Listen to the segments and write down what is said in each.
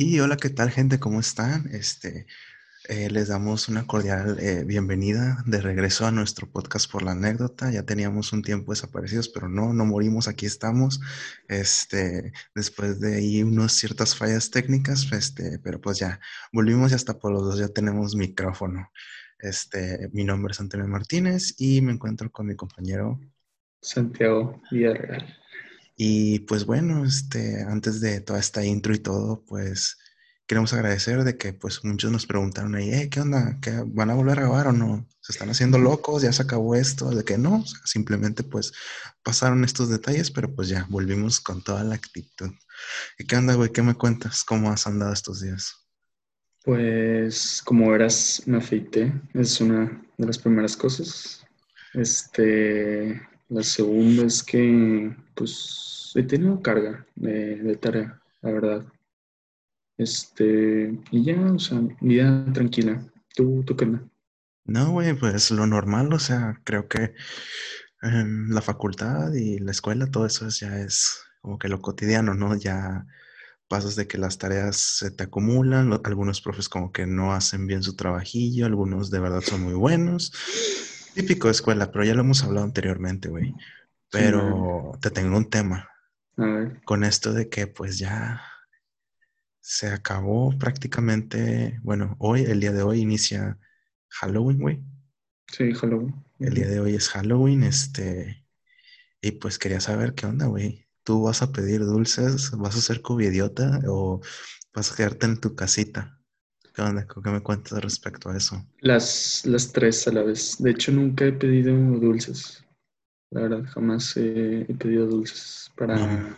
Y hola, ¿qué tal gente? ¿Cómo están? Este, eh, les damos una cordial eh, bienvenida de regreso a nuestro podcast por la anécdota. Ya teníamos un tiempo desaparecidos, pero no, no morimos, aquí estamos. Este, después de ahí unas ciertas fallas técnicas, este, pero pues ya volvimos y hasta por los dos ya tenemos micrófono. Este, mi nombre es Antonio Martínez y me encuentro con mi compañero Santiago Villarreal. Y pues bueno, este, antes de toda esta intro y todo, pues queremos agradecer de que pues muchos nos preguntaron ahí, eh, ¿qué onda? ¿Qué, ¿Van a volver a grabar o no? ¿Se están haciendo locos? ¿Ya se acabó esto? De que no, simplemente pues pasaron estos detalles, pero pues ya volvimos con toda la actitud. ¿Y qué onda, güey? ¿Qué me cuentas? ¿Cómo has andado estos días? Pues como verás, me afeité, es una de las primeras cosas. Este, la segunda es que pues he tenido carga de, tarea, la verdad. Este, y ya, o sea, vida tranquila. ¿Tú, tú qué onda? No, güey, pues lo normal, o sea, creo que em, la facultad y la escuela, todo eso ya es como que lo cotidiano, ¿no? Ya pasas de que las tareas se te acumulan, algunos profes como que no hacen bien su trabajillo, algunos de verdad son muy buenos. Típico de escuela, pero ya lo hemos hablado anteriormente, güey. Pero te tengo un tema. A ver. Con esto de que pues ya se acabó prácticamente, bueno, hoy, el día de hoy inicia Halloween, güey. Sí, Halloween. El día de hoy es Halloween, este, y pues quería saber qué onda, güey. ¿Tú vas a pedir dulces? ¿Vas a ser cubidiota o vas a quedarte en tu casita? ¿Qué onda? ¿Qué me cuentas respecto a eso? Las, las tres a la vez. De hecho, nunca he pedido dulces. La verdad, jamás he, pedido dulces para,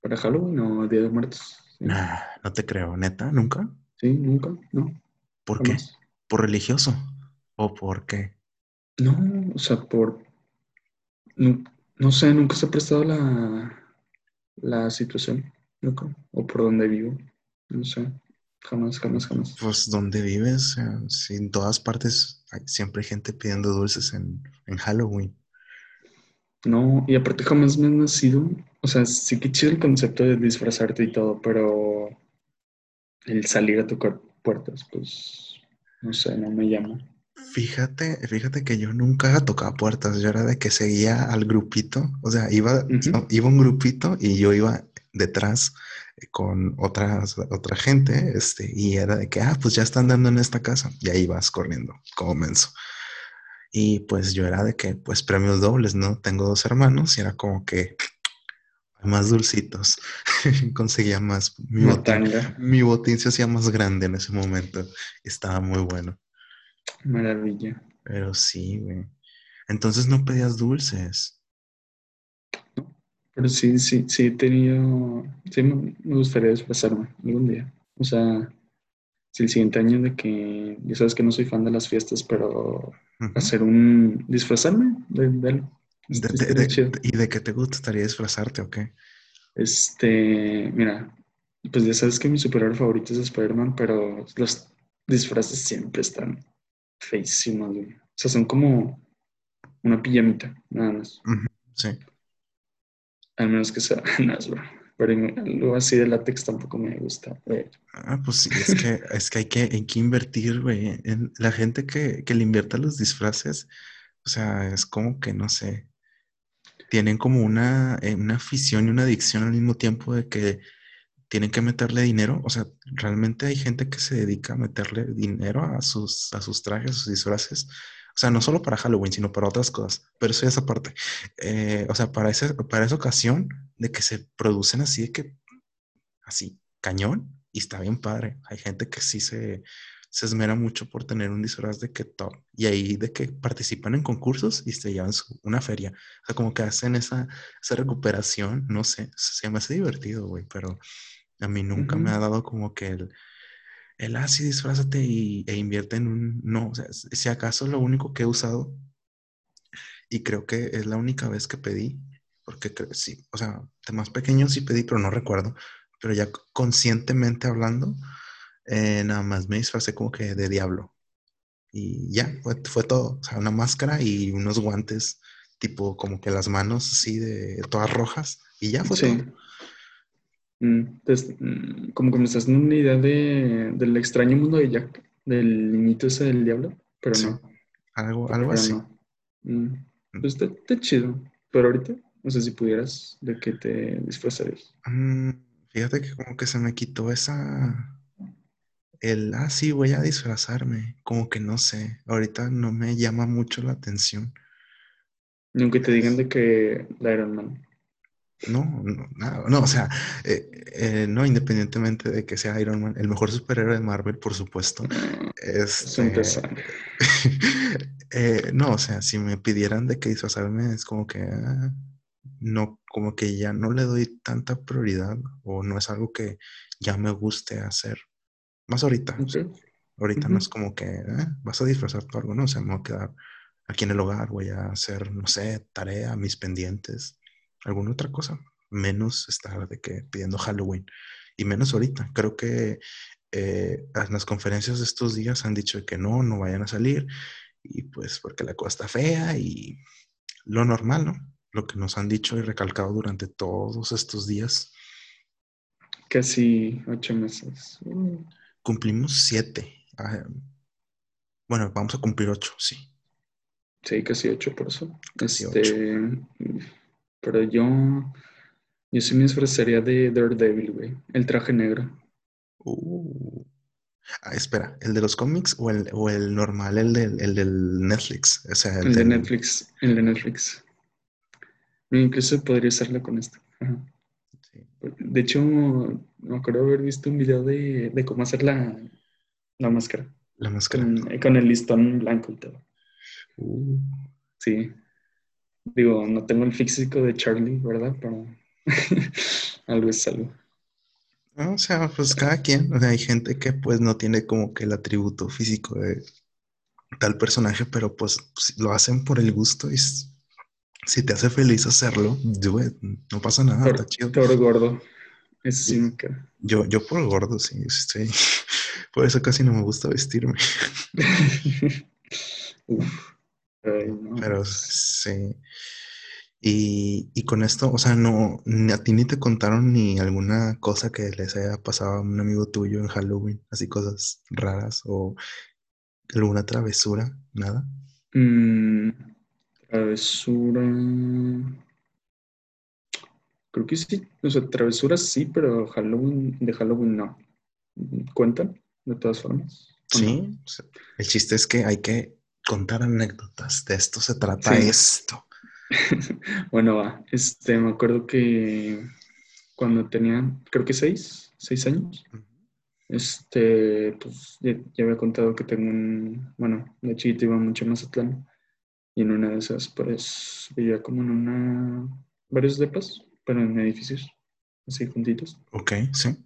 para Halloween o Día de Muertos. Nah, no te creo, neta, ¿nunca? Sí, nunca, no. ¿Por qué? ¿Por religioso? ¿O por qué? No, o sea, por... No, sé, nunca se ha prestado la, la situación, nunca. O por donde vivo, no sé. Jamás, jamás, jamás. Pues donde vives, en todas partes hay siempre gente pidiendo dulces en, en Halloween. No, y aparte jamás me han nacido, o sea, sí que chido el concepto de disfrazarte y todo, pero el salir a tocar puertas, pues, no sé, no me llama. Fíjate, fíjate que yo nunca tocaba puertas, yo era de que seguía al grupito, o sea, iba, iba un grupito y yo iba detrás con otras, otra gente, este, y era de que, ah, pues ya están dando en esta casa, y ahí vas corriendo, como menso. Y pues yo era de que, pues premios dobles, ¿no? Tengo dos hermanos y era como que más dulcitos. Conseguía más. Mi botín, mi botín se hacía más grande en ese momento. Estaba muy bueno. Maravilla. Pero sí, güey. Entonces no pedías dulces. No, pero sí, sí, sí he tenido. Sí, me gustaría disfrazarme algún día. O sea, si el siguiente año de que. Ya sabes que no soy fan de las fiestas, pero hacer un. disfrazarme de, de ¿Y de qué te gustaría disfrazarte o qué? Este, mira, pues ya sabes que mi superhéroe favorito es Spider-Man, pero los disfraces siempre están feísimos, O sea, son como una pijamita, nada más. Sí. Al menos que sea, nada, bro. Pero algo así de látex tampoco me gusta. Ah, pues sí, es que, es que hay que, hay que invertir, güey. En la gente que, que le invierta los disfraces, o sea, es como que, no sé, tienen como una, eh, una afición y una adicción al mismo tiempo de que tienen que meterle dinero. O sea, realmente hay gente que se dedica a meterle dinero a sus, a sus trajes, a sus disfraces. O sea, no solo para Halloween, sino para otras cosas. Pero eso es aparte. Eh, o sea, para, ese, para esa ocasión de que se producen así de que, así, cañón, y está bien padre. Hay gente que sí se, se esmera mucho por tener un disfraz de que top. Y ahí de que participan en concursos y se llevan una feria. O sea, como que hacen esa, esa recuperación, no sé, se me hace divertido, güey, pero a mí nunca me ha dado como que el, el ah, sí, disfrázate y, e invierte en un, no, o sea, si acaso lo único que he usado, y creo que es la única vez que pedí, porque sí, o sea, de más pequeño sí pedí, pero no recuerdo, pero ya conscientemente hablando, eh, nada más me disfrazé como que de diablo. Y ya, fue, fue, todo. O sea, una máscara y unos guantes, tipo como que las manos así de todas rojas. Y ya fue todo. Mm, entonces, mm, como que me estás dando una idea de, del extraño mundo de Jack, del niñito ese del diablo, pero Sí. no. Algo, pero algo así. no. Mm, Pues está, está chido. Pero ahorita, no sé si pudieras, ¿de qué te disfrazarías? Mm, fíjate que como que se me quitó esa... El, ah, sí, voy a disfrazarme. Como que no sé. Ahorita no me llama mucho la atención. Ni aunque te digan de que la Iron Man. No, no, nada, no, o sea, eh, eh, no, independientemente de que sea Iron Man, el mejor superhéroe de Marvel, por supuesto. Es Este, empezar. eh, no, o sea, si me pidieran de que disfrazarme, es como que ah, no, como que ya no le doy tanta prioridad o no es algo que ya me guste hacer. Más ahorita, o sea, Ok. ahorita no es como que ah, vas a disfrazar por algo, no, o sea, me voy a quedar aquí en el hogar, voy a hacer, no sé, tarea, mis pendientes, alguna otra cosa, menos estar de que pidiendo Halloween y menos ahorita. Creo que eh, en las conferencias de estos días han dicho que no, no vayan a salir y pues porque la cosa está fea y lo normal, ¿no? Lo que nos han dicho y recalcado durante todos estos días. Casi ocho meses. Uh, Cumplimos siete. Ah, bueno, vamos a cumplir ocho, sí. sí, casi ocho por eso. Casi este, Pero yo, yo sí me disfrazaría de Daredevil, güey. El traje negro. Uh. Ah, espera, ¿el de los cómics o el, o el normal, el del, el del Netflix? O sea, el, El de Netflix. El de Netflix. Incluso podría hacerlo con esto. Ajá. sí. De hecho, me acuerdo haber visto un video de, de cómo hacer la, la máscara. La máscara. Con, con el listón blanco y todo. Uh. Sí. Digo, no tengo el físico de Charlie, ¿verdad? Pero algo es algo. O sea, pues cada quien, o sea, hay gente que pues no tiene como que el atributo físico de tal personaje, pero pues lo hacen por el gusto y si te hace feliz hacerlo, do it, no pasa nada, está Thor, chido. Thor gordo. Ese sí me queda. Yo, yo por gordo, sí, sí. Por eso casi no me gusta vestirme. Uf. Ay, no, Pero sí. Y, y con esto, o sea, no, ni a ti ni te contaron ni alguna cosa que les haya pasado a un amigo tuyo en Halloween, así cosas raras o alguna travesura, nada. mm, travesura. Creo que sí. O sea, travesuras sí, pero Halloween, de Halloween no. ¿Cuentan? De todas formas. ¿O no? Sí, o sea, el chiste es que hay que contar anécdotas. De esto se trata Sí. esto. Bueno, va. Este, me acuerdo que cuando tenía, creo que seis, seis años, este, pues ya, ya había contado que tengo un, bueno, de chiquito iba mucho a Mazatlán y en una de esas, pues, vivía como en una, varios depas, pero en edificios, así juntitos. Ok, sí.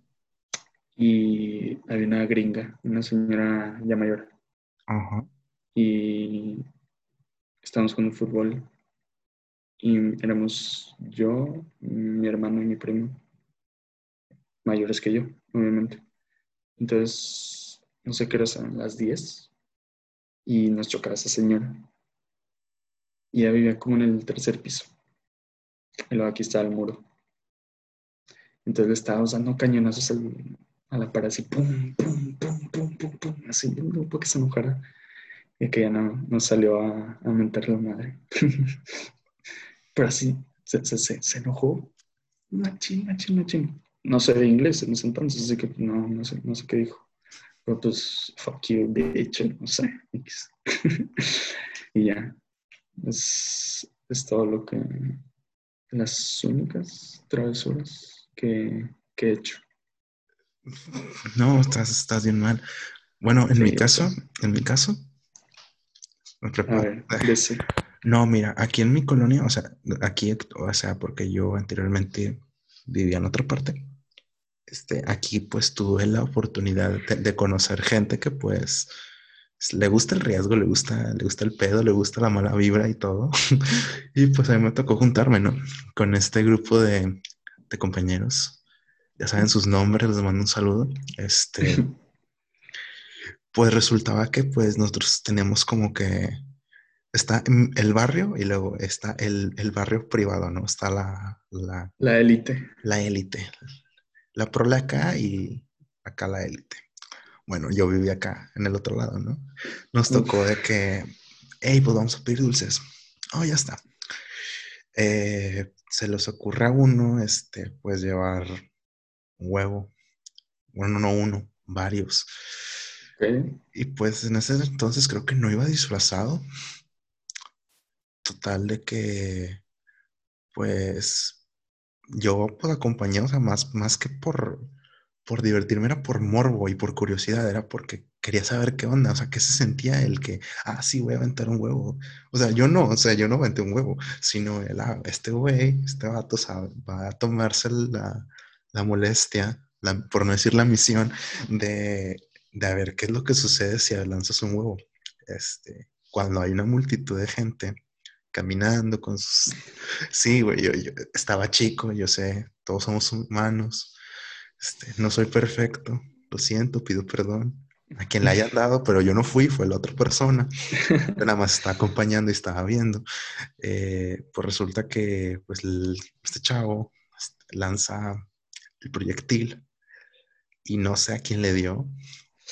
Y había una gringa, una señora ya mayor, Ajá. y estábamos jugando fútbol y éramos yo, mi hermano y mi primo, mayores que yo, obviamente. Entonces, no sé qué eran, las 10, y nos chocaba esa señora. Y ella vivía como en el tercer piso. Y luego aquí estaba el muro. Entonces le estábamos dando cañonazos al- a la pared, así, pum, pum, pum, pum, pum, pum, así, para que se enojara. Y que ya no, no salió a, a mentar la madre. Pero así, se, se, se, se enojó. Machín, machín, machín. No sé de inglés en ese entonces, así que no, no, sé, no sé qué dijo. Pero pues, fuck you, bitch, no sé. Y ya. Es, es todo lo que. Las únicas travesuras que, que he hecho. No, estás, estás bien mal. Bueno, en Sí, mi caso, en mi caso, A ver. No, mira, aquí en mi colonia, o sea, aquí, o sea, porque yo anteriormente vivía en otra parte, este, aquí pues tuve la oportunidad de, de conocer gente que pues le gusta el riesgo, le gusta, le gusta el pedo, le gusta la mala vibra y todo. Y pues a mí me tocó juntarme, ¿no? Con este grupo de, de compañeros. Ya saben sus nombres, les mando un saludo. Este, pues resultaba que pues nosotros teníamos como que está el barrio y luego está el, el barrio privado, ¿no? Está la, la, La élite. la élite, la prole acá y acá la élite. Bueno, yo vivía acá, en el otro lado, ¿no? Nos tocó de que, hey, pues vamos a pedir dulces. Oh, ya está. Eh, se les ocurre a uno, este, pues llevar un huevo. Bueno, no uno, varios. Y pues en ese entonces creo que no iba disfrazado. Total de que, pues, yo pues acompañé, o sea, más, más que por, por divertirme, era por morbo y por curiosidad, era porque quería saber qué onda, o sea, qué se sentía el que, ah, sí, voy a aventar un huevo. O sea, yo no, o sea, yo no aventé un huevo, sino el, ah, este güey, este vato, sabe, va a tomarse la, la molestia, por no decir la misión, de, de ver qué es lo que sucede si lanzas un huevo. Este, cuando hay una multitud de gente caminando con sus... Sí, güey, yo, estaba chico, yo sé, todos somos humanos, este, no soy perfecto, lo siento, pido perdón a quien le hayan dado, pero yo no fui, fue la otra persona, nada más está acompañando y estaba viendo. Eh, pues resulta que pues, este chavo este, lanza el proyectil y no sé a quién le dio,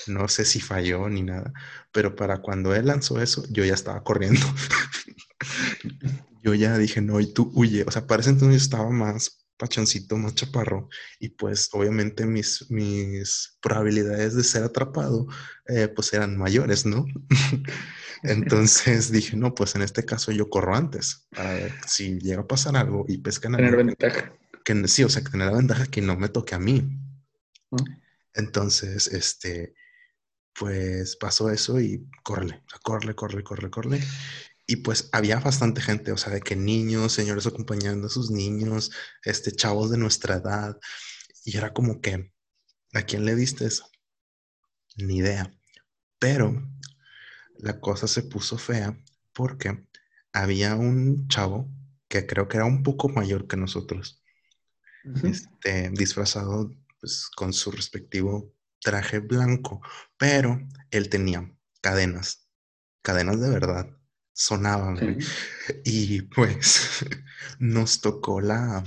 no sé si falló ni nada, pero para cuando él lanzó eso, yo ya estaba corriendo. yo ya dije, no, y tú huye. O sea, parece entonces estaba más pachoncito, más chaparro, y pues obviamente mis, mis probabilidades de ser atrapado, eh, pues eran mayores, ¿no? entonces dije, no, pues en este caso yo corro antes, para ver si llega a pasar algo y pescan a Tener ventaja. Que, sí, o sea, que tener la ventaja que no me toque a mí. Entonces, este, pues pasó eso y córrele, corre, corre, corre, corre. Y pues había bastante gente, o sea, de que niños, señores acompañando a sus niños, este, chavos de nuestra edad. Y era como que, ¿a quién le diste eso? Ni idea. Pero la cosa se puso fea porque había un chavo que creo que era un poco mayor que nosotros, este, disfrazado pues, con su respectivo traje blanco, pero él tenía cadenas, cadenas de verdad, sonaban. Y pues nos tocó la,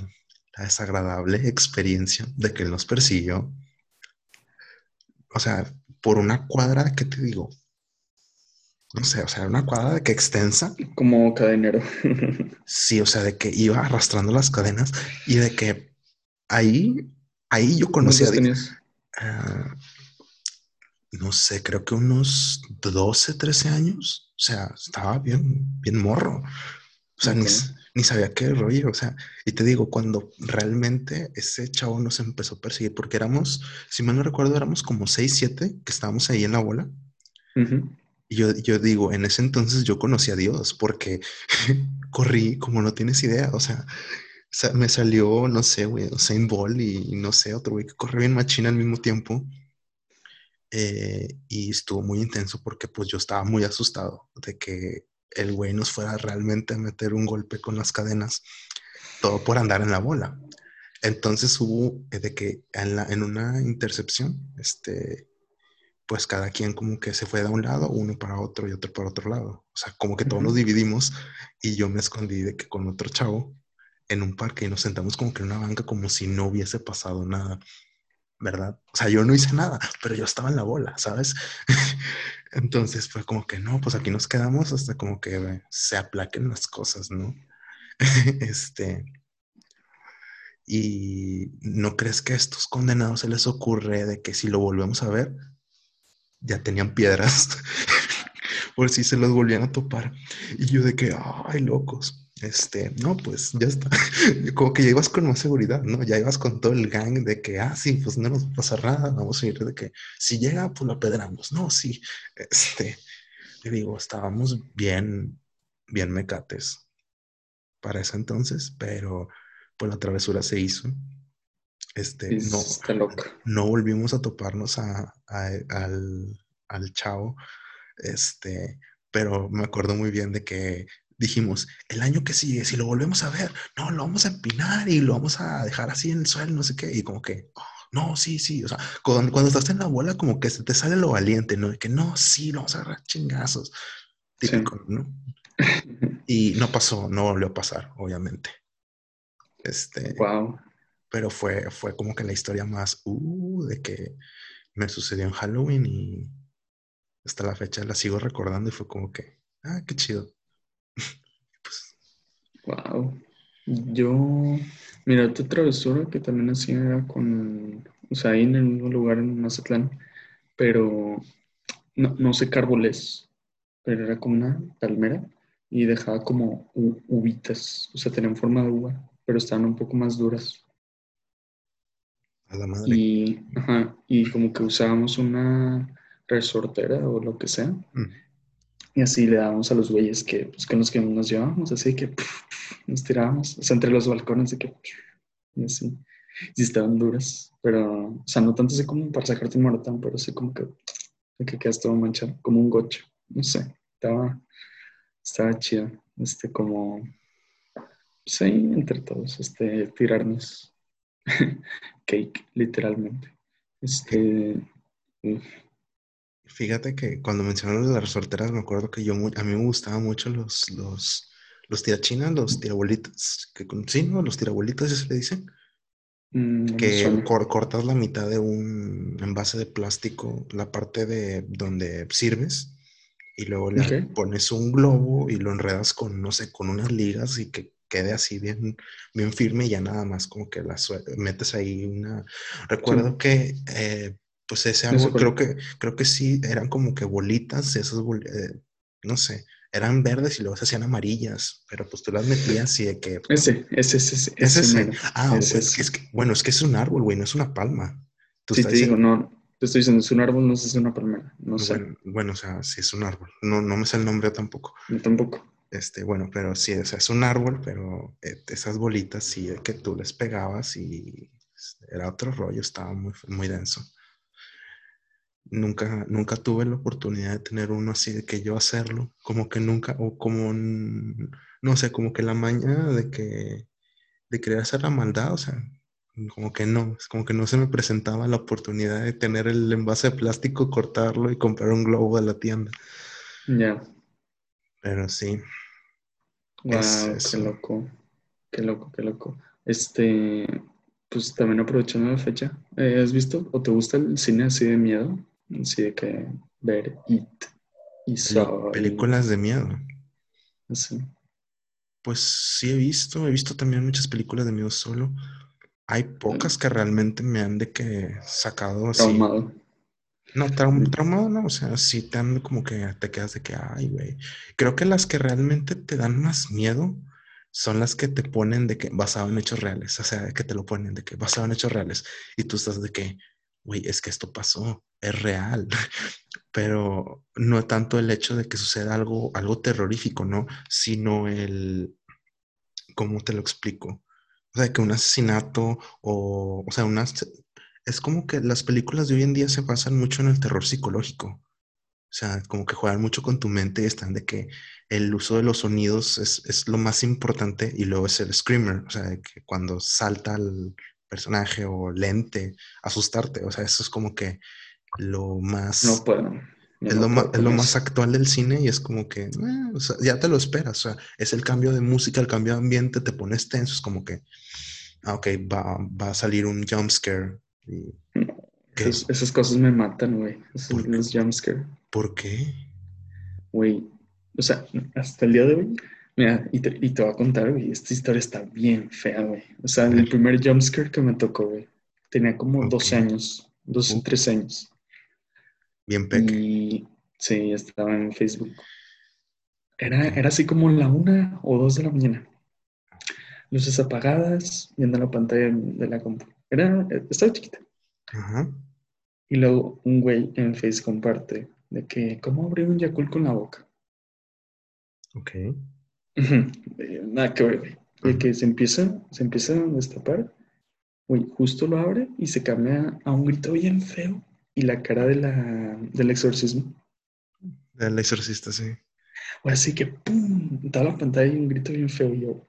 desagradable experiencia de que él nos persiguió. O sea, por una cuadra, ¿qué te digo? No sé, o sea, una cuadra de que extensa. Como cadenero. sí, o sea, de que iba arrastrando las cadenas y de que ahí, ahí yo conocía Ah, no sé, creo que unos 12, 13 años. O sea, estaba bien, bien morro. O sea, ni, sabía qué rollo. O sea, y te digo, cuando realmente ese chavo nos empezó a perseguir, porque éramos, si mal no recuerdo, éramos como 6, 7 que estábamos ahí en la bola. Y yo, yo digo, en ese entonces yo conocí a Dios porque corrí como no tienes idea. O sea, me salió, no sé, güey, Usain Bolt y, no sé, otro güey que corre bien machina al mismo tiempo. Eh, y estuvo muy intenso porque pues yo estaba muy asustado de que el güey nos fuera realmente a meter un golpe con las cadenas, todo por andar en la bola. Entonces hubo eh, de que en, la, en una intercepción, este, pues cada quien como que se fue de un lado, uno para otro y otro para otro lado. O sea, como que todos nos dividimos y yo me escondí de que con otro chavo en un parque y nos sentamos como que en una banca como si no hubiese pasado nada, ¿verdad? O sea, yo no hice nada, pero yo estaba en la bola, ¿sabes? Entonces fue como que no, pues aquí nos quedamos hasta como que se aplaquen las cosas, ¿no? este. Y no crees que a estos condenados se les ocurre de que si lo volvemos a ver, ya tenían piedras por si se los volvían a topar. Y yo de que, ay, locos. Este, no, pues ya está. Como que ya ibas con más seguridad, ¿no? Ya ibas con todo el gang de que, ah, sí, pues no nos va a pasar nada, vamos a ir de que si llega, pues lo apedramos. No, sí. Este, le digo, estábamos bien, bien mecates para ese entonces, pero pues la travesura se hizo. Este, no, no volvimos a toparnos a, al, al chavo. Este, pero me acuerdo muy bien de que dijimos, el año que sigue, si lo volvemos a ver, no, lo vamos a empinar y lo vamos a dejar así en el suelo, no sé qué, y como que, oh, no, sí, sí, o sea, cuando, estás en la bola, como que se te sale lo valiente, ¿no? De que no, sí, lo vamos a agarrar chingazos, típico, ¿no? Y no pasó, no volvió a pasar, obviamente. Este. Wow. pero fue, fue como que la historia más, uh, de que me sucedió en Halloween y hasta la fecha la sigo recordando y fue como que, ah, qué chido. Pues, wow. Yo, mira, otra travesura que también hacía era con, o sea, ahí en el mismo lugar en Mazatlán, pero no, no sé cárboles, pero era como una palmera y dejaba como uvitas, o sea, tenían forma de uva, pero estaban un poco más duras. A la madre. Y, ajá, y como que usábamos una resortera o lo que sea. Mm. Y así le dábamos a los güeyes que, pues, con los que nos llevábamos, así que nos tirábamos, o sea, entre los balcones, de que, y así. Y estaban duras, pero, o sea, no tanto así como para sacarte un maratón, pero así como que, que quedas todo manchado, como un gocho, no sé, estaba, estaba chido, este, como, sí, entre todos, este, tirarnos cake, literalmente. Este, Fíjate que cuando mencionaron las resorteras, me acuerdo que yo a mí me gustaban mucho los, los, los tirachinas, los tirabolitas, que sí, ¿no? Los tirabolitas, ¿eso se le dicen? Mm, que cortas la mitad de un envase de plástico, la parte de donde sirves, y luego le pones un globo y lo enredas con, no sé, con unas ligas y que quede así bien, bien firme y ya nada más como que la metes ahí una... Recuerdo que eh, pues ese árbol creo que, creo que sí, eran como que bolitas, esas eh, no sé, eran verdes y luego se hacían amarillas, pero pues tú las metías y de que... Ese, ese, ese, ese. ese. Ah, pues, es que, bueno, es que es un árbol, güey, no es una palma. ¿Tú sí, te digo, no, te estoy diciendo, es un árbol, no sé si es una palmera, no sé. Bueno, o sea, sí es un árbol, no, no me sé el nombre tampoco. Yo tampoco. Este, bueno, pero sí, o sea, es un árbol, pero eh, esas bolitas sí que tú les pegabas y era otro rollo, estaba muy, muy denso. Nunca, nunca tuve la oportunidad de tener uno así de que yo hacerlo, como que nunca, o como, no sé, como que la maña de que, de querer hacer la maldad, o sea, como que no, como que no se me presentaba la oportunidad de tener el envase de plástico, cortarlo y comprar un globo de la tienda. Ya. Pero sí. Wow, qué loco, qué loco, qué loco. Este, pues también aprovechando la fecha, eh, ¿has visto o te gusta el cine así de miedo? Así de que ver It y Películas de miedo. Sí. Pues sí he visto, he visto también muchas películas de miedo solo. Hay pocas que realmente me han de que sacado así. Traumado. No, traumado no, o sea, sí te han como que te quedas de que, ay, güey. Creo que las que realmente te dan más miedo son las que te ponen de que basado en hechos reales, o sea, que te lo ponen de que basado en hechos reales y tú estás de que, güey, es que esto pasó, es real, pero no tanto el hecho de que suceda algo, algo terrorífico, ¿no? Sino el, ¿cómo te lo explico? O sea, que un asesinato o, o sea, una, es como que las películas de hoy en día se basan mucho en el terror psicológico. O sea, como que juegan mucho con tu mente y están de que el uso de los sonidos es, es lo más importante y luego es el screamer, o sea, que cuando salta el, personaje o lente, asustarte. O sea, eso es como que lo más... No puedo. es, lo, más, actual del cine y es como que eh, ya te lo esperas. O sea, es el cambio de música, el cambio de ambiente, te pones tenso. Es como que, ah, ok, va, va a salir un jumpscare. esas cosas me matan, güey. Esos los jumpscare. ¿Por qué? Güey, o sea, hasta el día de hoy Mira, y te, y te voy a contar, güey, esta historia está bien fea, güey. O sea, el primer jumpscare que me tocó, güey, tenía como 12 años, 12, 13 años. Bien pequeño. Y sí, estaba en Facebook. Era, era así como la una o dos de la mañana. Luces apagadas, viendo la pantalla de la compu. Era, estaba chiquita. Ajá. Y luego un güey en Facebook comparte de que, ¿cómo abrir un Yakult con la boca? Ok. Nada que ver, El que se empieza, se empieza a destapar, güey, justo lo abre y se cambia a un grito bien feo y la cara de la, del exorcismo. Del exorcista, sí. O así que, ¡pum! Toda la pantalla y un grito bien feo y yo,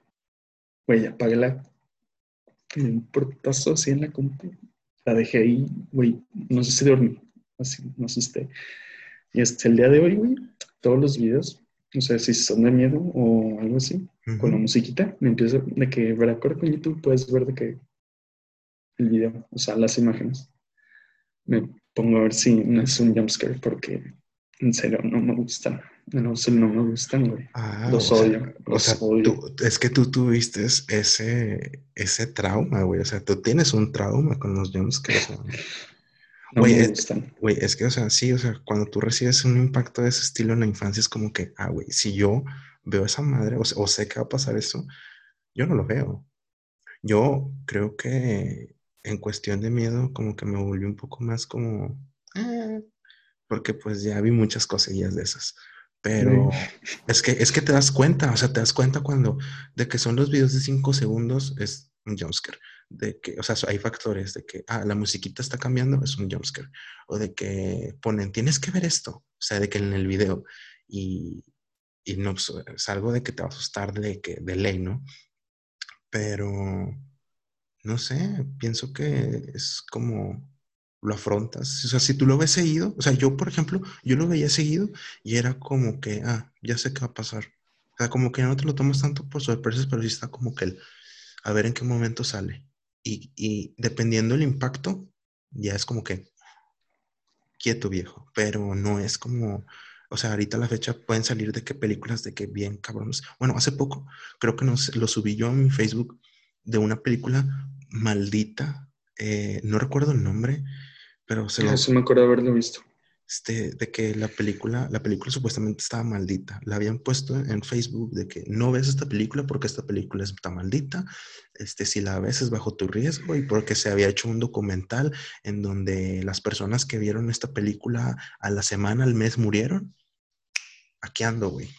güey, apagué la... Un portazo así en la compu. La dejé ahí, güey, no sé si dormí, así, no asusté. Y hasta el día de hoy, güey, todos los videos o sea, si son de miedo o algo así, con la musiquita, me empiezo de que, ¿verdad? con YouTube puedes ver de que el video, o sea, las imágenes. Me pongo a ver si no es un jumpscare porque en serio no me gustan. No, no me gustan, güey. Ah, los sea, odio. o los sea, odio. tú- es que tú tuviste ese, ese trauma, güey. O sea, tú tienes un trauma con los jumpscares, no güey, me eh, gustan. Güey, es que, o sea, sí, o sea, cuando tú recibes un impacto de ese estilo en la infancia, es como que, ah, güey, si yo veo esa madre o sé que va a pasar eso, yo no lo veo. Yo creo que en cuestión de miedo, como que me volví un poco más como, "Ah", porque pues ya vi muchas cosillas de esas. Pero es que, es que te das cuenta, o sea, te das cuenta cuando, de que son los videos de 5 segundos, es un jumpscare. De que, o sea, hay factores de que, ah, la musiquita está cambiando, es un jumpscare. O de que ponen, tienes que ver esto, o sea, de que en el video, y, y no, pues, es algo de que te va a asustar de, que, de ley, ¿no? Pero, no sé, pienso que es como lo afrontas. O sea, si tú lo ves seguido, o sea, yo, por ejemplo, yo lo veía seguido y era como que, ah, ya sé qué va a pasar. O sea, como que no te lo tomas tanto por sorpresas, pero sí está como que el, a ver en qué momento sale. Y, y dependiendo del impacto, ya es como que quieto viejo, pero no es como, o sea, ahorita a la fecha pueden salir de qué películas, de qué bien cabrones. Bueno, hace poco creo que nos, lo subí yo en mi Facebook de una película maldita, eh, no recuerdo el nombre, pero se lo, Eso me acuerdo de haberlo visto. este, de que la película, la película supuestamente estaba maldita. La habían puesto en Facebook de que no ves esta película porque esta película está maldita. Este, si la ves es bajo tu riesgo y porque se había hecho un documental en donde las personas que vieron esta película a la semana, al mes murieron. Aquí ando, güey.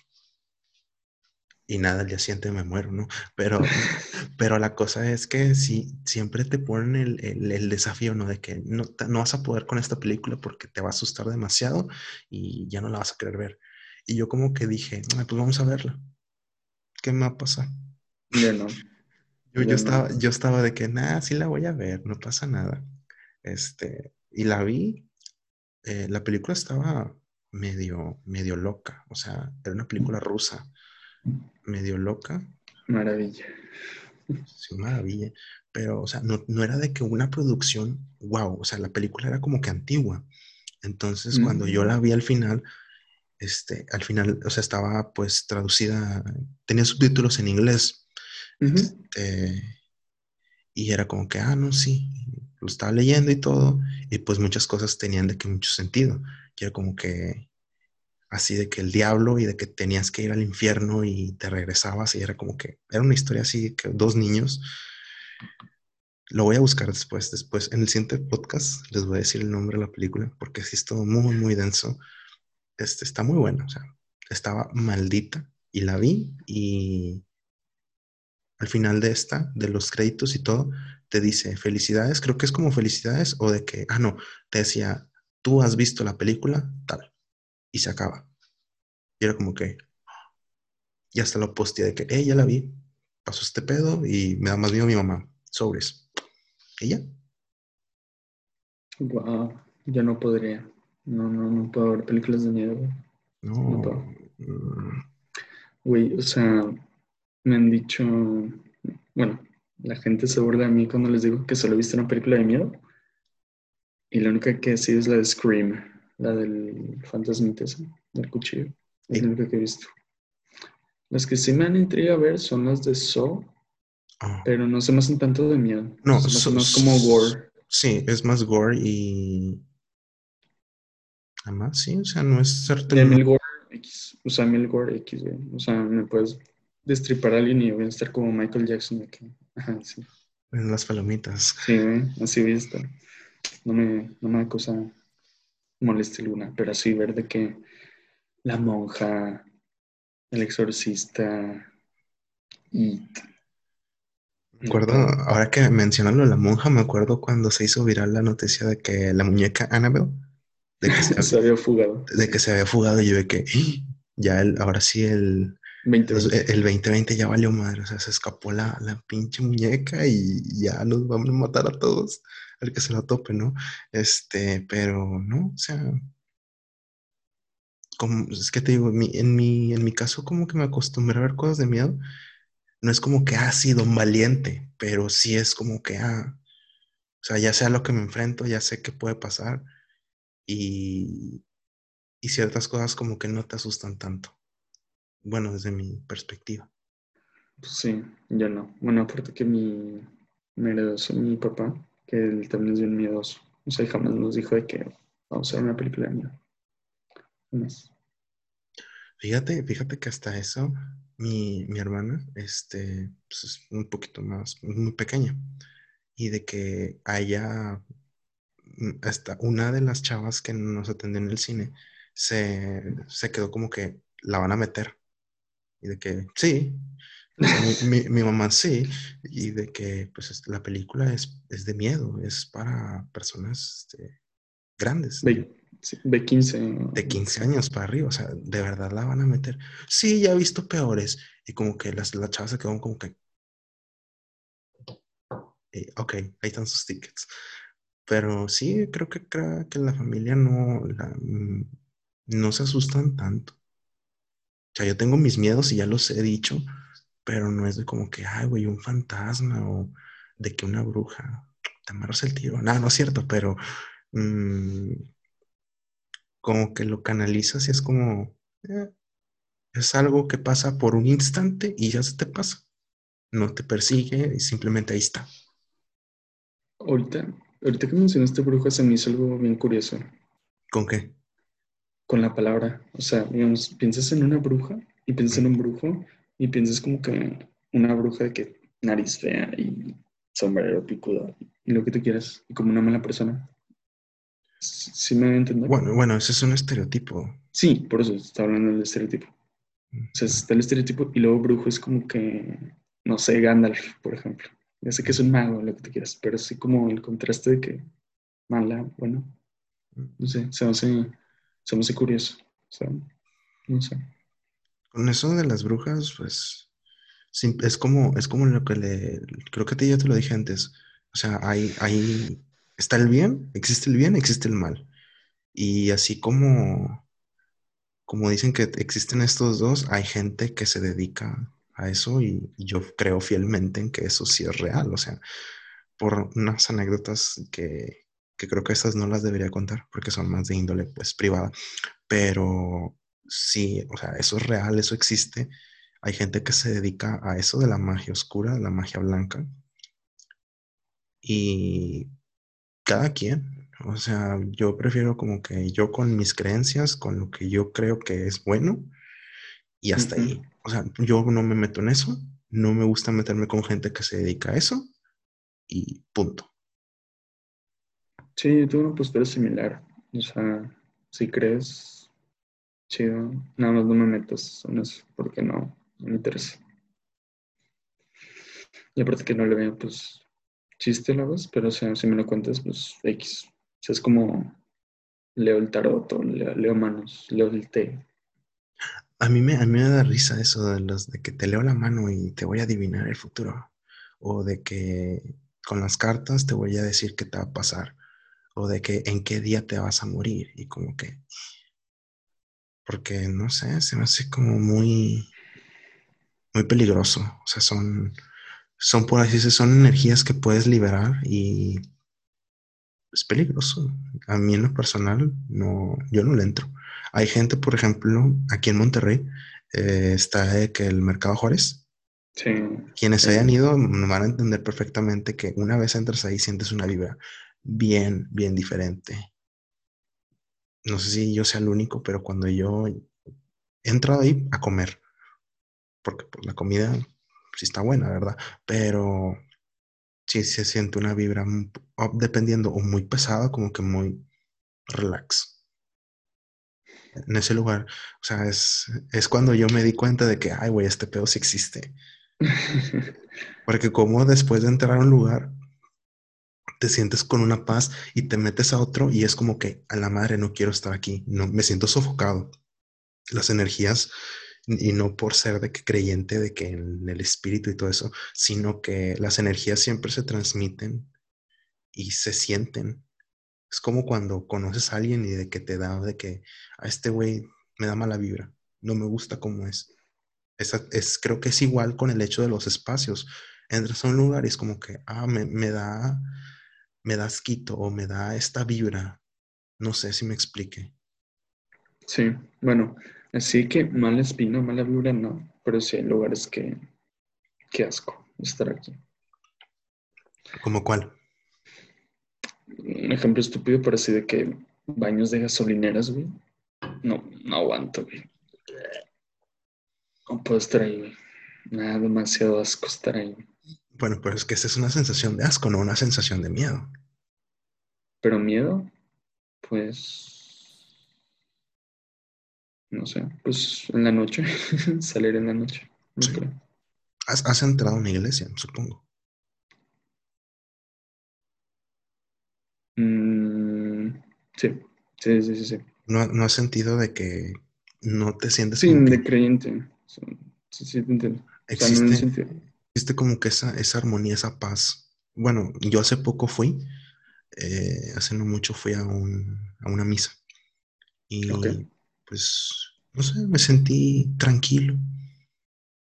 Y nada, al día siguiente me muero, ¿no? Pero, pero la cosa es que sí, siempre te ponen el, el- el desafío, ¿no? De que no, no vas a poder con esta película porque te va a asustar demasiado y ya no la vas a querer ver. Y yo como que dije, "Ah, pues vamos a verla. ¿Qué me va a pasar? Ya no. Yo, yo no. estaba, yo estaba de que, nada, sí la voy a ver, no pasa nada. Este, y la vi, eh, la película estaba medio, medio loca, o sea, era una película rusa, medio loca, Maravilla. Sí, maravilla. Pero, o sea, no, no era de que una producción, wow, o sea, la película era como que antigua. Entonces, cuando yo la vi al final, este, al final, o sea, estaba pues traducida, tenía subtítulos en inglés. Este, y era como que, ah, no, sí, lo estaba leyendo y todo, y pues muchas cosas tenían de que mucho sentido. Y era como que así de que el diablo y de que tenías que ir al infierno y te regresabas y era como que era una historia así que dos niños. Lo voy a buscar después, después en el siguiente podcast les voy a decir el nombre de la película porque sí es todo muy, muy denso. Este está muy bueno, o estaba maldita y la vi y al final de esta, de los créditos y todo, te dice felicidades, creo que es como felicidades o de que, ah, no, te decía, tú has visto la película, tal, y se acaba. Y era como que, y hasta lo posteé de que, eh, ya la vi, pasó este pedo y me da más miedo mi mamá, sobres. Ya, Wow. Yo no podría. No, no, no puedo ver películas de miedo, no. No puedo. Güey, o sea, me han dicho, bueno, la gente se burla de mí cuando les digo que solo he visto una película de miedo. Y la única que he sido es la de Scream, la del fantasmita del cuchillo. Es Sí. la única que he visto. Las que sí me han intrigado a ver son las de Saw, ah, pero no se me hacen tanto de miedo. No, se Saw- más como gore. Sí, es más gore y. Además, sí, o sea, no es cierto. De Emil Gore X, o sea, Emil Gore X, güey. O sea, me puedes destripar a alguien y voy a estar como Michael Jackson que, ajá, sí. En las palomitas. Sí, güey, así voy a estar. No me, no me da cosa molestia alguna, pero así ver de que la monja, el exorcista, y Me acuerdo, ahora que mencionan lo de la monja, me acuerdo cuando se hizo viral la noticia de que la muñeca Annabelle, de que se, se había fugado. de que se había fugado y yo de que ¡Ah! ya el, ahora sí el, 20 los- el 2020 ya valió madre, o sea, se escapó la, la pinche muñeca y ya nos vamos a matar a todos, al que se la tope, ¿no? Este, pero no, o sea, como, es que te digo, en mi, en mi, en mi caso como que me acostumbré a ver cosas de miedo, no es como que ha sido un valiente, pero sí es como que, ah, O sea, ya sé a lo que me enfrento, ya sé qué puede pasar y, y ciertas cosas como que no te asustan tanto. Bueno, desde mi perspectiva. Sí, ya no. Bueno, aparte que mi, me mi papá, que él también es bien miedoso. O sea, jamás nos dijo de que vamos a ver una película de miedo. Fíjate, fíjate que hasta eso, mi, mi hermana, este, pues es un poquito más, muy pequeña. Y de que haya, hasta una de las chavas que nos atendió en el cine, se, se quedó como que la van a meter. Y de que, sí, mi, mi- mi mamá sí, y de que pues es- la película es, es de miedo, es para personas este, grandes, de, sí, B15. de 15 años para arriba, o sea, de verdad la van a meter. Sí, ya he visto peores, y como que las, las chavas se quedaron como que, eh, ok, ahí están sus tickets. Pero sí, creo que, creo que la familia no, la- mm, no se asustan tanto. O sea, yo tengo mis miedos y ya los he dicho, pero no es de como que, ay, güey, un fantasma o de que una bruja te amarras el tiro. No, no es cierto, pero mm, como que lo canalizas y es como, eh, es algo que pasa por un instante y ya se te pasa. No te persigue y simplemente ahí está. Ahorita, ahorita que mencionaste bruja, se me hizo algo bien curioso ¿Con qué? con la palabra. O sea, digamos, piensas en una bruja y piensas en un brujo y piensas como que una bruja de que nariz fea y sombrero picudo y lo que tú quieras, y como una mala persona. ¿Sí me entender? Bueno, bueno, ese es un estereotipo. Sí, por eso está hablando del estereotipo. O sea, está el estereotipo y luego brujo es como que, no sé, Gandalf, por ejemplo. Ya sé que es un mago, lo que tú quieras, pero sí como el contraste de que mala, bueno, no sé, se me hace, se me hace curioso. O sea, no sé. Con eso de las brujas, pues es como, es como lo que le, creo que te, ya te lo dije antes. O sea, hay, hay, está el bien, existe el bien, existe el mal. Y así como, como dicen que existen estos dos, hay gente que se dedica a eso y yo creo fielmente en que eso sí es real. O sea, por unas anécdotas que, que creo que estas no las debería contar porque son más de índole pues privada. Pero sí, o sea, eso es real, eso existe. Hay gente que se dedica a eso de la magia oscura, de la magia blanca. Y cada quien, o sea, yo prefiero como que yo con mis creencias, con lo que yo creo que es bueno y hasta ahí. O sea, yo no me meto en eso, no me gusta meterme con gente que se dedica a eso y punto. Sí, yo tengo una postura similar. O sea, si crees, chido, nada más no me metas en eso, porque no, me interesa. Y aparte que no le veo, pues, chiste la voz, pero si me lo cuentas, pues, X. Es como leo el tarot leo manos, leo el té. A mí me, a mí me da risa eso de los de que te leo la mano y te voy a adivinar el futuro. O de que con las cartas te voy a decir qué te va a pasar. O de que en qué día te vas a morir. Y como que, porque no sé, se me hace como muy, muy peligroso. O sea, son, son por así decirlo, son energías que puedes liberar y es peligroso. A mí en lo personal, no, yo no le entro. Hay gente, por ejemplo, aquí en Monterrey, eh, está de que el Mercado Juárez, Sí. quienes eh, hayan ido van a entender perfectamente que una vez entras ahí sientes una vibra bien, bien diferente. No sé si yo sea el único, pero cuando yo entro ahí a comer, porque pues, la comida sí está buena, ¿verdad? Pero sí se siente una vibra, o dependiendo, o muy pesada, como que muy relax. En ese lugar, o sea, es, es cuando yo me di cuenta de que, ay, güey, este pedo sí existe. Porque como después de entrar a un lugar, te sientes con una paz y te metes a otro y es como que a la madre no quiero estar aquí, no me siento sofocado. Las energías y no por ser de que creyente de que en el espíritu y todo eso, sino que las energías siempre se transmiten y se sienten. Es como cuando conoces a alguien y de que te da de que a este güey me da mala vibra, no me gusta cómo es. Esa- es, creo que es igual con el hecho de los espacios. Entras a un lugar y es como que, ah, me, me da me da asquito o me da esta vibra. No sé si me explique. Sí, bueno, así que mala espina, mala vibra no, pero sí hay lugares que, qué asco estar aquí. ¿Como cuál? Un ejemplo estúpido, pero así de que baños de gasolineras, güey. No, no aguanto, güey. No puedo estar ahí, güey. Nada, demasiado asco estar ahí. Bueno, pero es que esa es una sensación de asco, no una sensación de miedo. Pero miedo, pues. No sé, pues en la noche, salir en la noche. No Sí. creo. Has, has entrado a una iglesia, supongo. Mm, sí, sí, sí, sí. Sí, No, no has sentido de que no te sientes sí que de creyente. Sí, sí, te entiendo. O sea, no en existe, como que esa, esa armonía, esa paz. Bueno, yo hace poco fui, eh, hace no mucho fui a, un, a una misa y pues, no sé, me sentí tranquilo,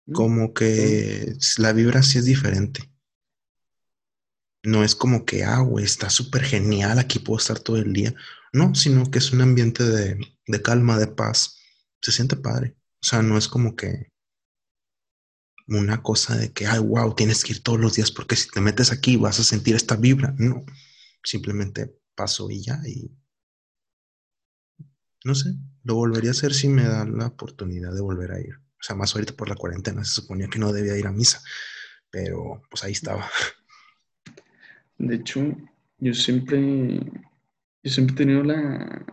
Mm, como que la vibra sí es diferente. No es como que, ah, güey, está súper genial, aquí puedo estar todo el día. No, sino que es un ambiente de, de calma, de paz. Se siente padre. O sea, no es como que una cosa de que, ay, wow, tienes que ir todos los días porque si te metes aquí vas a sentir esta vibra. No, simplemente paso y ya. Y no sé, lo volvería a hacer si me da la oportunidad de volver a ir. O sea, más ahorita por la cuarentena se suponía que no debía ir a misa, pero pues ahí estaba. De hecho, yo siempre, yo siempre he tenido la,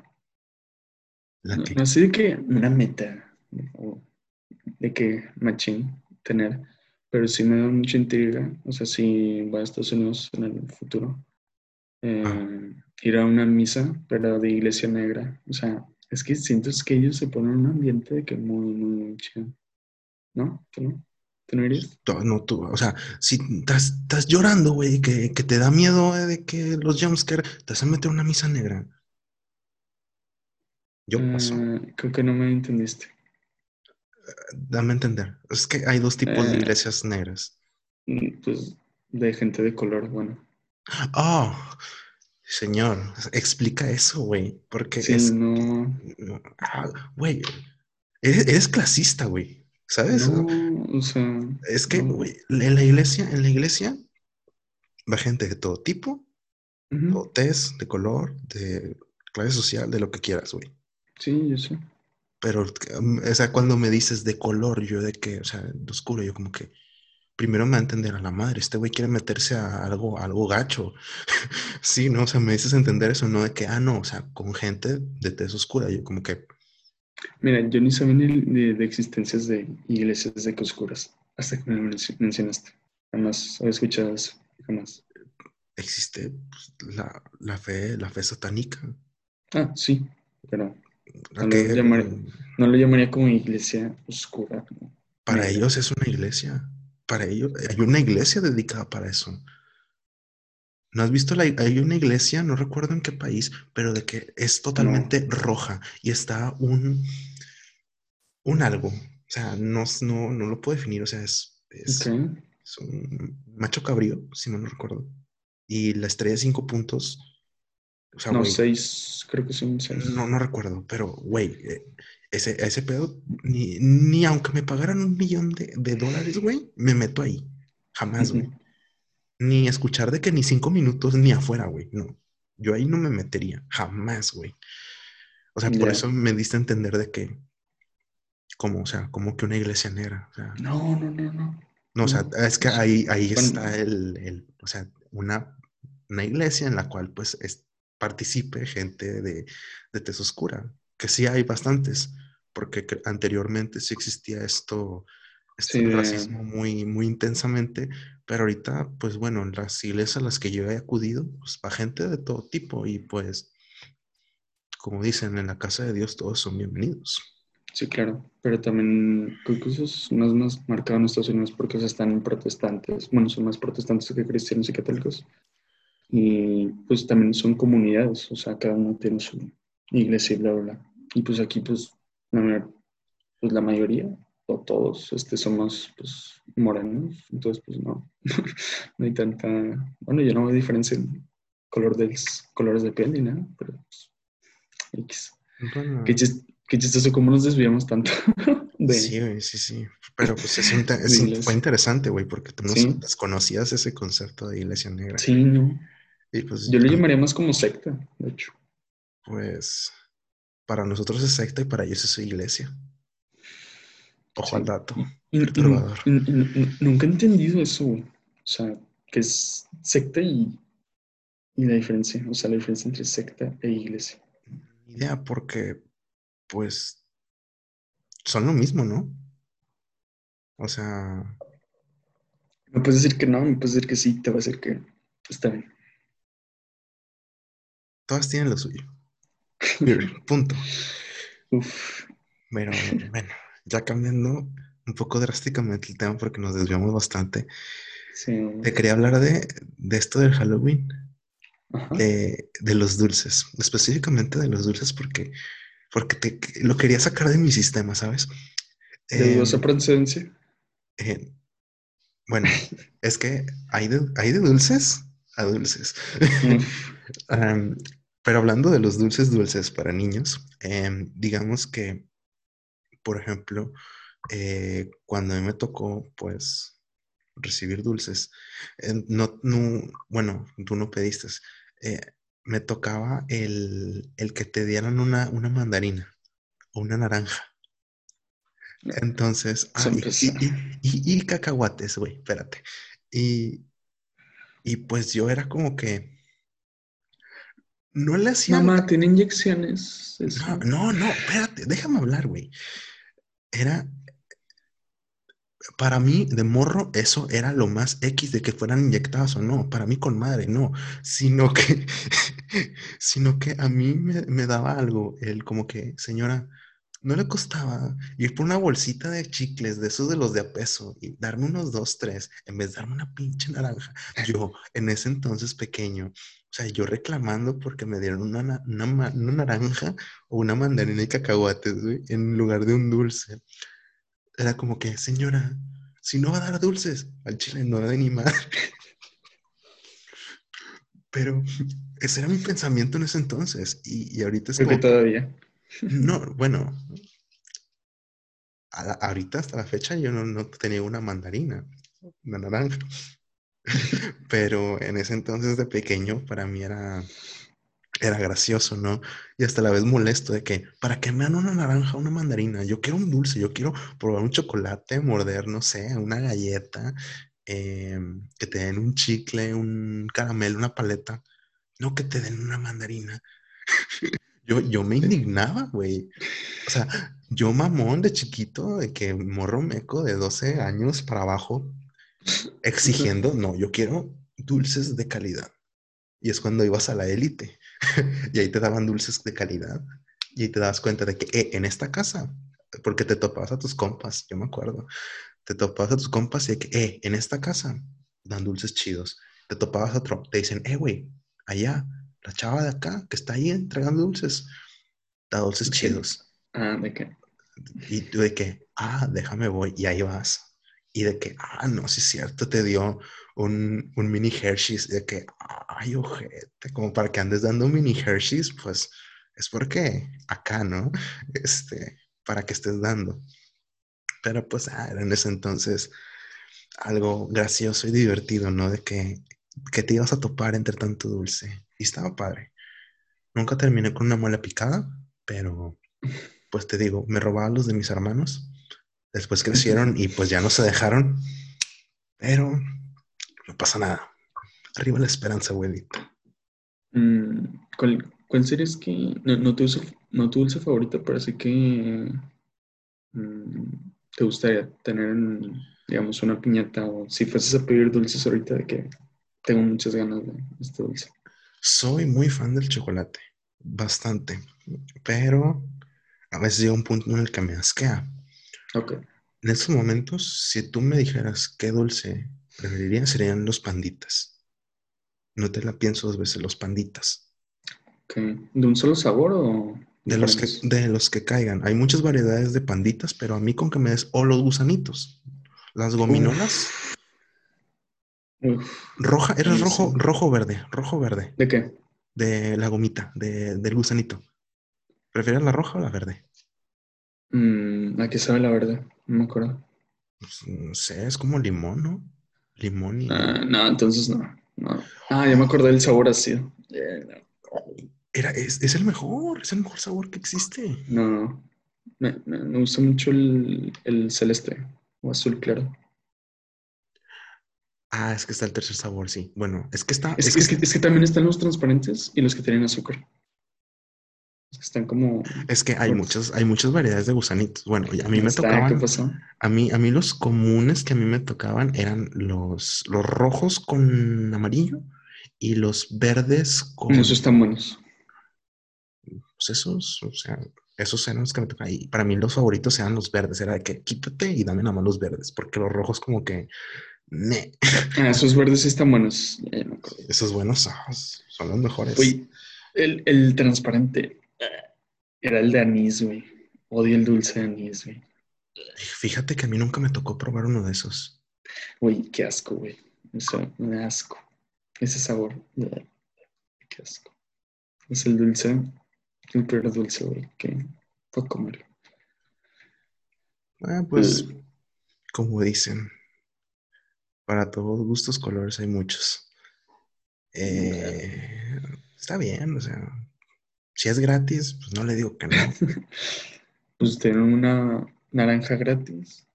La no, así de que una meta, de que machín tener, pero sí me da mucha intriga, o sea, si voy a Estados Unidos en el futuro, eh, Ah. ir a una misa, pero de iglesia negra, o sea, es que siento es que ellos se ponen en un ambiente de que muy, muy, muy chido, ¿no? ¿Tú no? ¿Tú no irías? no tú, o sea, si estás, estás llorando, güey, que, que te da miedo eh, de que los jumpscare te hacen meter una misa negra. Yo paso, Eh, creo que no me entendiste. Dame a entender. Es que hay dos tipos de Eh. iglesias negras. Mm, Pues de gente de color, bueno. Oh, señor, explica eso, güey, porque Sí, es, no, ah, güey, eres, eres clasista, güey, ¿sabes? no, o sea, Es que, no. güey, en la iglesia, en la iglesia va gente de todo tipo, tez, de color, de clase social, de lo que quieras, güey. Sí, yo sé. Pero, um, o sea, cuando me dices de color, yo de que, o sea, de oscuro, yo como que primero me va a entender a la madre, este güey quiere meterse a algo, a algo gacho. sí, ¿no? O sea, me dices entender eso, no de que, ah, no, o sea, con gente de tez oscura, yo como que, Mira, yo ni sabía ni de, de existencias de iglesias de que oscuras hasta que me lo menci- mencionaste. Jamás había escuchado eso, jamás. existe pues, la, la fe, la fe satánica. Ah, sí, pero ¿A No qué? lo llamaré. no lo llamaría como iglesia oscura. ¿no? Para ellos es una iglesia. Para ellos, hay una iglesia dedicada para eso. ¿No has visto la, hay una iglesia, no recuerdo en qué país, pero de que es totalmente roja y está un, un algo. O sea, no, no, no lo puedo definir. O sea, es, es un macho cabrío, si no lo recuerdo. Y la estrella de cinco puntos. O sea, No, güey, seis, creo que son seis. no, no recuerdo, pero güey, eh, ese, ese pedo, ni, ni aunque me pagaran un millón de, de dólares, güey, me meto ahí. Jamás, güey. Ni escuchar de que ni cinco minutos ni afuera, güey. No. Yo ahí no me metería. Jamás, güey. O sea, por eso me diste a entender de que, como, o sea, como que una iglesia negra. O sea, No, no, no, no. no, o sea, es que ahí, ahí bueno. está el, el, o sea, una, una iglesia en la cual, pues, es- participe gente de, de tez oscura, que sí hay bastantes, porque anteriormente sí existía esto, este Sí, racismo muy, muy intensamente, pero ahorita, pues bueno, en las iglesias a las que yo he acudido, pues va gente de todo tipo y pues, como dicen, en la casa de Dios todos son bienvenidos. Sí, claro, pero también creo que eso es más, más marcado en Estados Unidos porque o sea, están protestantes, bueno, son más protestantes que cristianos y católicos. Y pues también son comunidades, o sea, cada uno tiene su iglesia y bla, bla, bla. Y pues aquí, pues, la, pues, la mayoría, o todos, este, somos, pues, morenos, entonces, pues, no, no hay tanta, bueno, yo no veo diferencia en color de, colores de piel ni nada, pero pues, X. Bueno, Qué, chis- qué chistoso cómo nos desviamos tanto. de, sí, güey, sí, sí. Pero pues es fue interesante, güey, porque tú no Sí. desconocías ese concepto de iglesia negra. Sí, no. Y pues, Yo lo llamaría más como secta, de hecho. pues, para nosotros es secta y para ellos es iglesia. Ojo Sí. al dato. Perturbador. nunca he entendido eso. O sea, que es secta y, y la diferencia. O sea, la diferencia entre secta e iglesia. Ni idea, porque, pues, son lo mismo, ¿no? O sea, Me puedes decir que no, me puedes decir que sí, te va a decir que está bien. Todas tienen lo suyo. Punto. Uf, Pero bueno, ya cambiando un poco drásticamente el tema porque nos desviamos bastante. sí. Te quería hablar de, de esto del Halloween, de, de los dulces, específicamente de los dulces porque, porque te, lo quería sacar de mi sistema, ¿sabes? De Eh, dudosa procedencia. eh, bueno, es que hay de, hay de dulces a dulces. Pero hablando de los dulces dulces para niños, em, digamos que, por ejemplo, eh, cuando a mí me tocó, pues, recibir dulces, eh, no, no, bueno, tú no pediste, eh, me tocaba el, el que te dieran una, una mandarina o una naranja. Entonces, ah, y- y- y cacahuates, güey, espérate. Y, y pues yo era como que no le hacía Mamá, tiene inyecciones. No, no, no, espérate, déjame hablar, güey. Era, para mí, de morro, eso era lo más X de que fueran inyectadas o no. Para mí, con madre, no. Sino que, sino que a mí me, me daba algo, el como que, señora, no le costaba ir por una bolsita de chicles, de esos de los de a peso, y darme unos dos, tres, en vez de darme una pinche naranja. Yo, en ese entonces pequeño, o sea, yo reclamando porque me dieron una, na- una, una naranja o una mandarina y cacahuates, güey, en lugar de un dulce. Era como que, señora, si no va a dar dulces, al chile no da ni madre. Pero ese era mi pensamiento en ese entonces. Y, y ahorita es Creo que como, todavía. No, bueno, la- ahorita hasta la fecha yo no, no tenía una mandarina, una naranja. Pero en ese entonces de pequeño para mí era, era gracioso, ¿no? Y hasta la vez molesto de que, ¿para qué me dan una naranja, una mandarina? Yo quiero un dulce, yo quiero probar un chocolate, morder, no sé, una galleta, em, que te den un chicle, un caramelo, una paleta. No que te den una mandarina. Yo, yo me indignaba, güey. O sea, yo mamón de chiquito, de que morro meco de 12 años para abajo, exigiendo, no, yo quiero dulces de calidad. Y es cuando ibas a la élite y ahí te daban dulces de calidad y ahí te das cuenta de que eh, en esta casa, porque te topabas a tus compas, yo me acuerdo, te topabas a tus compas y de que eh, en esta casa dan dulces chidos. Te topabas a otro, te dicen, eh, güey, allá, la chava de acá que está ahí entregando dulces, da dulces chidos. Ah, de qué. Y tú de que, ah, déjame voy, y ahí vas. Y de que, ah, no, sí es cierto, te dio un, un mini Hershey's, de que, ay, ojete, como para que andes dando mini Hershey's, pues es porque acá, ¿no? Este, para que estés dando. Pero pues, ah, era en ese entonces algo gracioso y divertido, ¿no? De que, que te ibas a topar entre tanto dulce. Y estaba padre. Nunca terminé con una muela picada, pero pues te digo, me robaba los de mis hermanos. Después crecieron y pues ya no se dejaron. Pero no pasa nada. Arriba la esperanza, abuelita. Mm, ¿cuál, cuál sería es que no, no, tu dulce, no tu dulce favorito, pero sí que mm, te gustaría tener, en, digamos, una piñata o si fueses a pedir dulces ahorita de que tengo muchas ganas de este dulce? Soy muy fan del chocolate. Bastante. Pero a veces llega un punto en el que me asquea. Ok. En estos momentos, si tú me dijeras qué dulce preferiría, serían los panditas. No te la pienso dos veces, los panditas. ok. ¿De un solo sabor o De los, que, de los que caigan. Hay muchas variedades de panditas, pero a mí con que me des, o los gusanitos. Las gominolas, Roja, era Sí, rojo, sí. rojo verde, rojo verde, ¿De qué? de la gomita, de- del gusanito. ¿Prefieres la roja o la verde? Mm, ¿a qué sabe la verdad? No me acuerdo. Pues, no sé, es como limón, ¿no? Limón y... Ah, no, entonces no, no. Ah, ya me acordé del sabor ácido. Eh, Era, es, es el mejor, es el mejor sabor que existe. no, no. Me, me- me gusta mucho el, el celeste o azul claro. Ah, es que está el tercer sabor, sí. Bueno, es que está, Es, es que, que, es, que, es que también están los transparentes y los que tienen azúcar. Es que están como... es que hay muchas, hay muchas variedades de gusanitos. Bueno, a mí me Está, ¿Qué tocaban, pasó? a mí, a mí los comunes que a mí me tocaban eran los, los rojos con amarillo y los verdes con Esos están buenos. pues esos, o sea, esos eran los que me tocaban. Y para mí los favoritos eran los verdes, era de que quítate y dame nada más los verdes, porque los rojos como que, Ah, esos verdes sí están buenos. Acuerdo. esos buenos ah, son los mejores. Oye, el, el transparente eh, era el de anís, güey. Odio el dulce de anís, güey. Fíjate que a mí nunca me tocó probar uno de esos. Güey, qué asco, güey. Eso, me asco. Ese sabor. eh, Qué asco. Es el dulce, el peor dulce, güey, que puedo comer. Ah, pues, Mm. como dicen, para todos gustos, colores hay muchos. Eh, está bien, o sea, si es gratis, pues no le digo que no. Pues tienen una naranja gratis.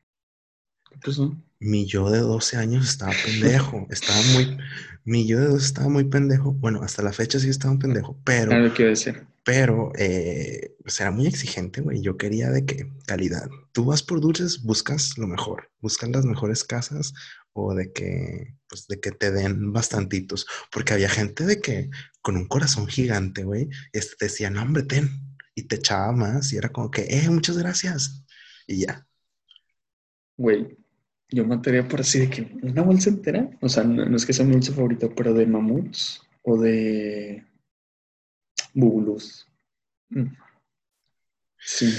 ¿Qué pasó? Mi yo de 12 años estaba pendejo, estaba muy, mi yo de 12 estaba muy pendejo. Bueno, hasta la fecha sí estaba un pendejo, pero, Ah, lo quiero decir. pero, eh, pues era muy exigente, güey. Yo quería de que calidad. Tú vas por dulces, buscas lo mejor, buscas las mejores casas o de que, pues, de que te den bastantitos, porque había gente de que con un corazón gigante, güey, este te decía, no, hombre, ten, y te echaba más y era como que, eh, muchas gracias, y ya. Güey, yo mataría por así de que una bolsa entera. O sea, no, no es que sea mi bolsa favorita, pero de mamuts o de bubulus. Mm. Sí.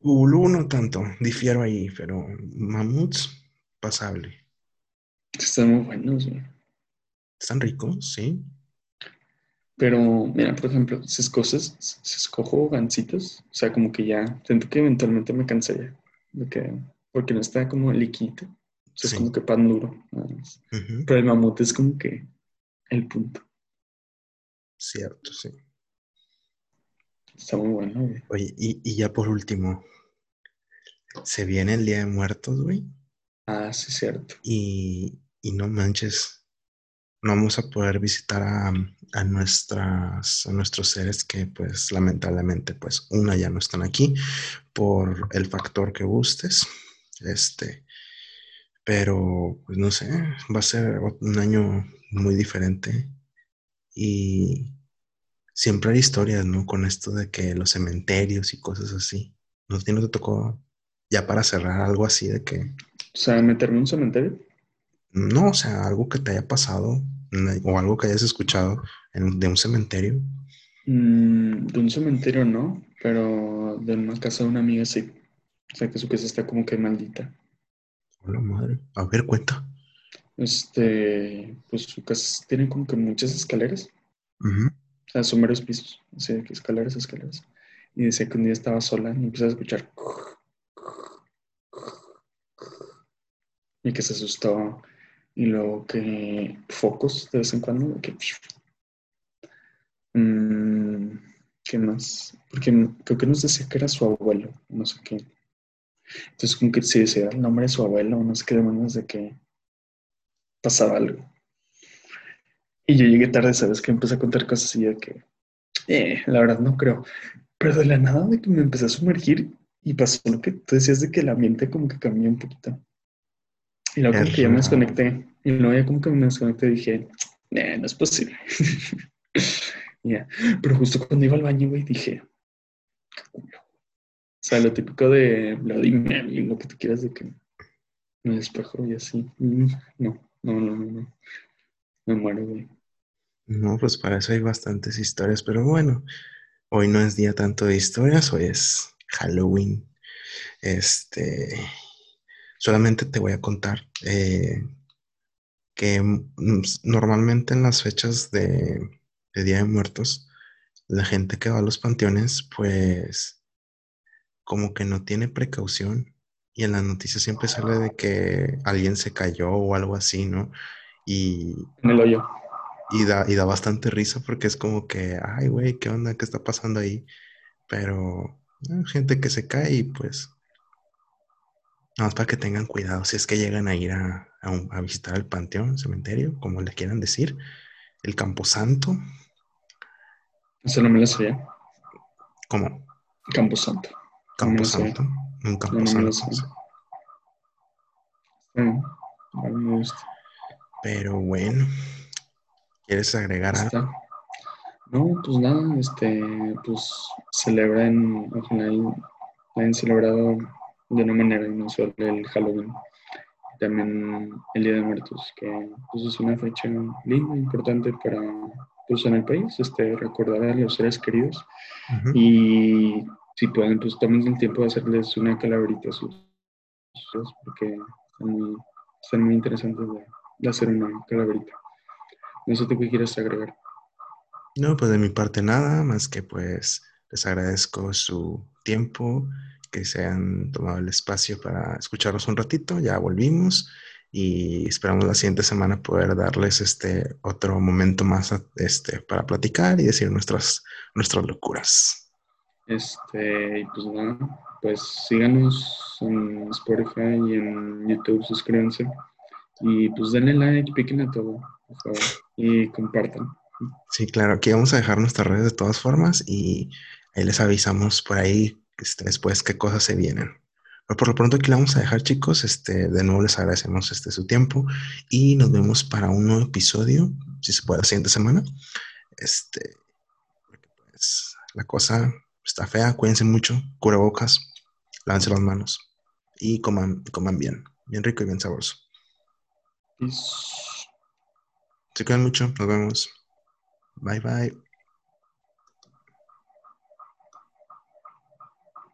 Ulu no tanto, difiero ahí, pero mamuts, pasable. Están muy buenos, güey. Están ricos, sí. Pero, mira, por ejemplo, si escoges, si escojo gancitos, o sea, como que ya, siento que eventualmente me cansé de que, porque no está como liquidito, o sea, Sí. es como que pan duro, nada más. Ujú, Pero el mamut es como que el punto. Cierto, sí. Está muy bueno, güey. Oye, y, y ya por último, se viene el Día de Muertos, güey, Ah, sí, cierto. y, y no manches, no vamos a poder visitar a, nuestras, a nuestros seres que pues lamentablemente pues una ya no están aquí por el factor que gustes, este, pero pues no sé, va a ser un año muy diferente y siempre hay historias, ¿no? Con esto de que los cementerios y cosas así. ¿No, no te tocó ya para cerrar algo así de que, O sea, meterme en un cementerio. No, o sea, algo que te haya pasado una- o algo que hayas escuchado en- de un cementerio? Mm, de un cementerio no, pero de una casa de una amiga sí. O sea, que su casa está como que maldita. Hola madre. A ver, cuenta. Este, pues su casa tiene como que muchas escaleras. Ujú. O sea, son varios pisos, así de que escaleras, escaleras. Y decía que un día estaba sola y empezó a escuchar. Y que se asustó. Y luego que focos de vez en cuando. Que... Mm, ¿Qué más? Porque creo que nos decía que era su abuelo, no sé qué. Entonces, como que si decía el nombre de su abuelo, no sé qué demonios de que pasaba algo. Y yo llegué tarde, ¿sabes? Que empecé a contar cosas y yo que, eh, la verdad no creo. Pero de la nada de que me empecé a sumergir y pasó lo que tú decías de que el ambiente como que cambió un poquito. Y luego como que ya me desconecté. Y luego ya como que me desconecté y dije, eh, no es posible. Ya. Pero justo cuando iba al baño, güey, dije. O sea, lo típico de Bloody Mary, lo que tú quieras de que me despejo y así. Mm, No, no, no, no, no. Me muero, güey. No, pues para eso hay bastantes historias, pero bueno, hoy no es día tanto de historias, hoy es Halloween. Este, solamente te voy a contar. eh, que mm, normalmente en las fechas de, de Día de Muertos, la gente que va a los panteones, pues como que no tiene precaución y en las noticias siempre sale de que alguien se cayó o algo así, ¿no? Y, En el hoyo. y da, y da bastante risa porque es como que, ay, güey, ¿qué onda? ¿Qué está pasando ahí? Pero eh, gente que se cae y pues, nada más para que tengan cuidado si es que llegan a ir a, a un- a visitar el panteón, cementerio, como le quieran decir, el Camposanto, Eso no me lo sabía. como Camposanto. No lo. Camposanto, un No, no me lo Camposanto. mí me gusta. Pero bueno, ¿quieres agregar algo? No, pues nada, este, pues celebran, ojalá y hayan celebrado de una manera inusual el Halloween. También el Día de Muertos, que pues es una fecha linda, importante para, pues en el país, este, recordar a los seres queridos Ujú. y si pueden, pues tomen el tiempo de hacerles una calaverita a sus sus- porque están muy, están muy interesantes de, de hacer una calaverita. No sé tú qué quieres agregar. No, pues de mi parte nada, más que pues les agradezco su tiempo, que se han tomado el espacio para escucharnos un ratito, ya volvimos y esperamos la siguiente semana poder darles este otro momento más este, para platicar y decir nuestras, nuestras locuras. Este, pues nada, pues síganos en Spotify y en YouTube, suscríbanse. Y pues denle like, piquen a todo, por favor, y compartan. Sí, claro, aquí vamos a dejar nuestras redes de todas formas y ahí les avisamos por ahí este, después qué cosas se vienen. Pero por lo pronto aquí la vamos a dejar, chicos. Este, de nuevo les agradecemos este, su tiempo y nos vemos para un nuevo episodio, si se puede, la siguiente semana. Este, pues la cosa está fea, cuídense mucho, cubrebocas, lávense las manos y coman, coman bien, bien rico y bien sabroso. Se cuidan mucho, nos vemos. Bye bye.